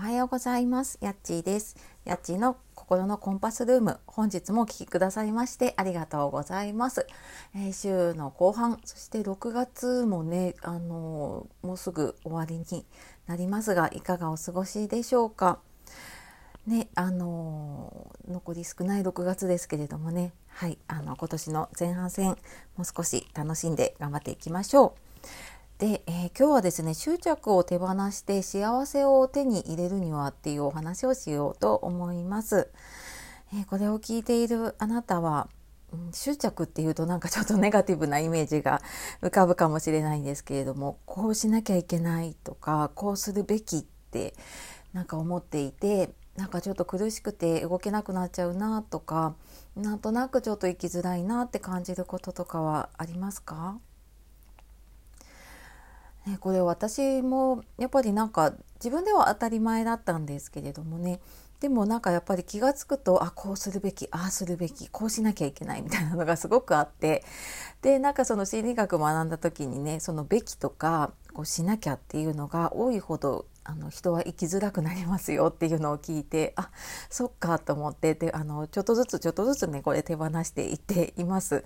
おはようございます。やっちーです。やっちーの心のコンパスルーム。本日もお聴きくださいましてありがとうございます、えー、週の後半そして6月もねあのー、もうすぐ終わりになりますがいかがお過ごしでしょうか？ねあのー、残り少ない6月ですけれどもね。はいあの今年の前半戦もう少し楽しんで頑張っていきましょう。で、えー、今日はですね執着を手放して幸せを手に入れるにはっていうお話をしようと思います。えー、これを聞いているあなたは、うん、執着っていうとなんかちょっとネガティブなイメージが浮かぶかもしれないんですけれどもこうしなきゃいけないとかこうするべきってなんか思っていてなんかちょっと苦しくて動けなくなっちゃうなとかなんとなくちょっと生きづらいなって感じることとかはありますか？ね、これ私もやっぱりなんか自分では当たり前だったんですけれどもねでもなんかやっぱり気が付くとあこうするべきああするべきこうしなきゃいけないみたいなのがすごくあってでなんかその心理学学んだ時にねそのべきとかこうしなきゃっていうのが多いほどあの人は生きづらくなりますよっていうのを聞いてあそっかと思ってであのちょっとずつちょっとずつねこれ手放していっています。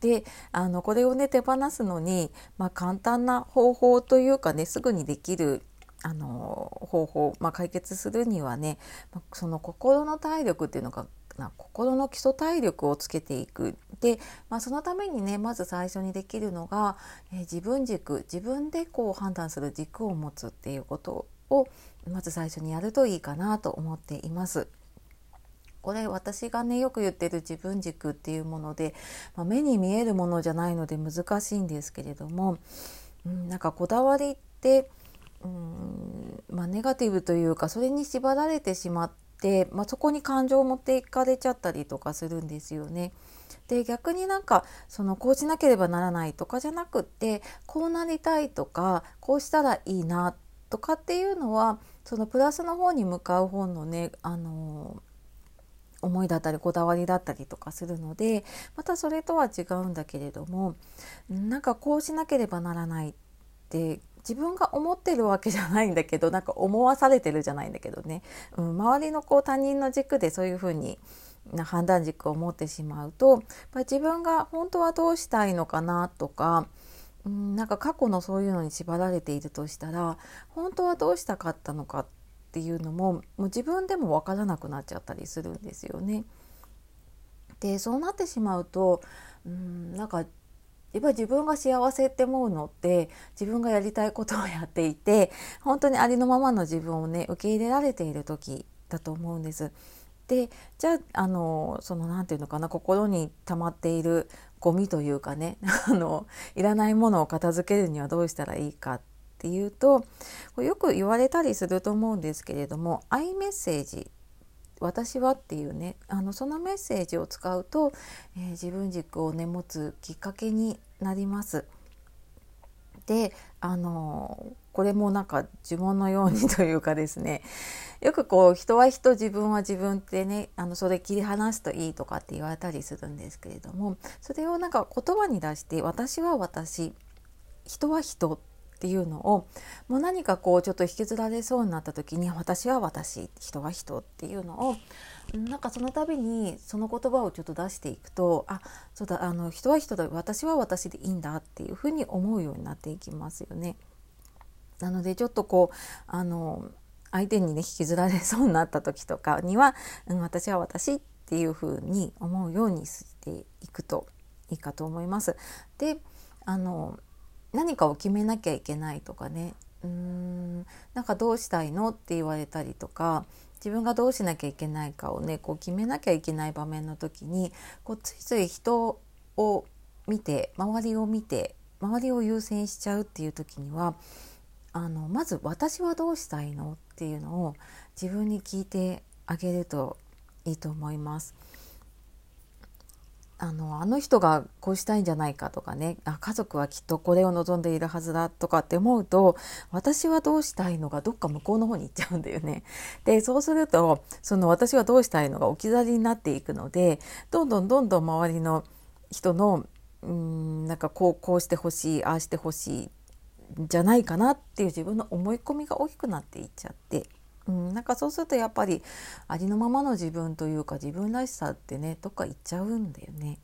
であのこれをね手放すのに、まあ、簡単な方法というかねすぐにできるあの方法、まあ、解決するにはねその心の体力っていうのが心の基礎体力をつけていくで、まあ、そのためにねまず最初にできるのが、えー、自分軸自分でこう判断する軸を持つっていうことをまず最初にやるといいかなと思っています。これ私がねよく言ってる自分軸っていうもので、まあ、目に見えるものじゃないので難しいんですけれども、うん、なんかこだわりって、うんまあ、ネガティブというかそれに縛られてしまって、まあ、そこに感情を持っていかれちゃったりとかするんですよね。で逆になんかそのこうしなければならないとかじゃなくってこうなりたいとかこうしたらいいなとかっていうのはそのプラスの方に向かう方のねあの思いだったりこだわりだったりとかするのでまたそれとは違うんだけれどもなんかこうしなければならないって自分が思ってるわけじゃないんだけどなんか思わされてるじゃないんだけどね、うん、周りのこう他人の軸でそういうふうにな判断軸を持ってしまうとやっ自分が本当はどうしたいのかなとかうんなんか過去のそういうのに縛られているとしたら本当はどうしたかったのかってっていうのももう自分でも分からなくなっちゃったりするんですよね。でそうなってしまうとうんなんかやっぱり自分が幸せって思うのって自分がやりたいことをやっていて本当にありのままの自分をね受け入れられている時だと思うんです。でじゃああのその何て言うのかな心に溜まっているゴミというかね あのいらないものを片付けるにはどうしたらいいかっっていうとよく言われたりすると思うんですけれども「アイメッセージ」私はっていうねあのそのメッセージを使うと、えー、自分軸をね持つきっかけになります。であのこれもなんか呪文のようにというかですねよくこう人は人自分は自分ってねあのそれ切り離すといいとかって言われたりするんですけれどもそれをなんか言葉に出して私は私人は人っていうのをもう何かこうちょっと引きずられそうになった時に私は私人は人っていうのをなんかその度にその言葉をちょっと出していくとあそうだあの人は人だ私は私でいいんだっていうふうに思うようになっていきますよね。なのでちょっとこうあの相手にね引きずられそうになった時とか には、うん、私は私っていうふうに思うようにしていくといいかと思います。であの何かを決めなきゃいけないとかねうーんなんかどうしたいのって言われたりとか自分がどうしなきゃいけないかをねこう決めなきゃいけない場面の時にこうついつい人を見て周りを見て周りを優先しちゃうっていう時にはあのまず「私はどうしたいの?」っていうのを自分に聞いてあげるといいと思います。あのあの人がこうしたいんじゃないかとかねあ家族はきっとこれを望んでいるはずだとかって思うと私はどうしたいのがどっか向こうの方に行っちゃうんだよね。でそうするとその私はどうしたいのが置き去りになっていくのでどんどんどんどん周りの人のうんなんかこうこうしてほしいああしてほしいじゃないかなっていう自分の思い込みが大きくなっていっちゃってうん、なんかそうするとやっぱりありのままの自分というか自分らしさってねどっか行っちゃうんだよね。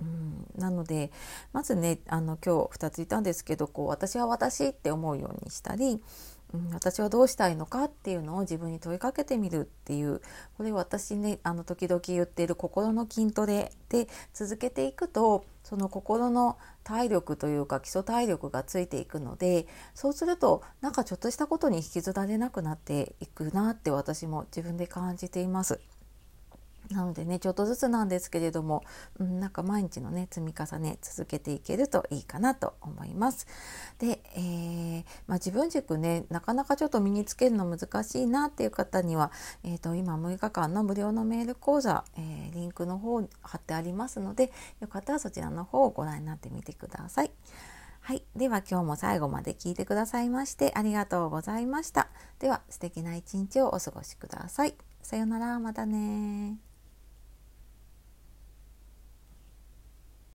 うん、なのでまずねあの今日2ついたんですけどこう私は私って思うようにしたり、うん、私はどうしたいのかっていうのを自分に問いかけてみるっていうこれ私ねあの時々言っている心の筋トレで続けていくとその心の体力というか基礎体力がついていくのでそうするとなんかちょっとしたことに引きずられなくなっていくなって私も自分で感じています。なのでねちょっとずつなんですけれども、うん、なんか毎日のね積み重ね続けていけるといいかなと思います。で、えー、まあ、自分軸ねなかなかちょっと身につけるの難しいなっていう方には、えーと、今6日間の無料のメール講座、えー、リンクの方貼ってありますのでよかったらそちらの方をご覧になってみてください。はい。では今日も最後まで聞いてくださいましてありがとうございました。では素敵な一日をお過ごしください。さようなら。またね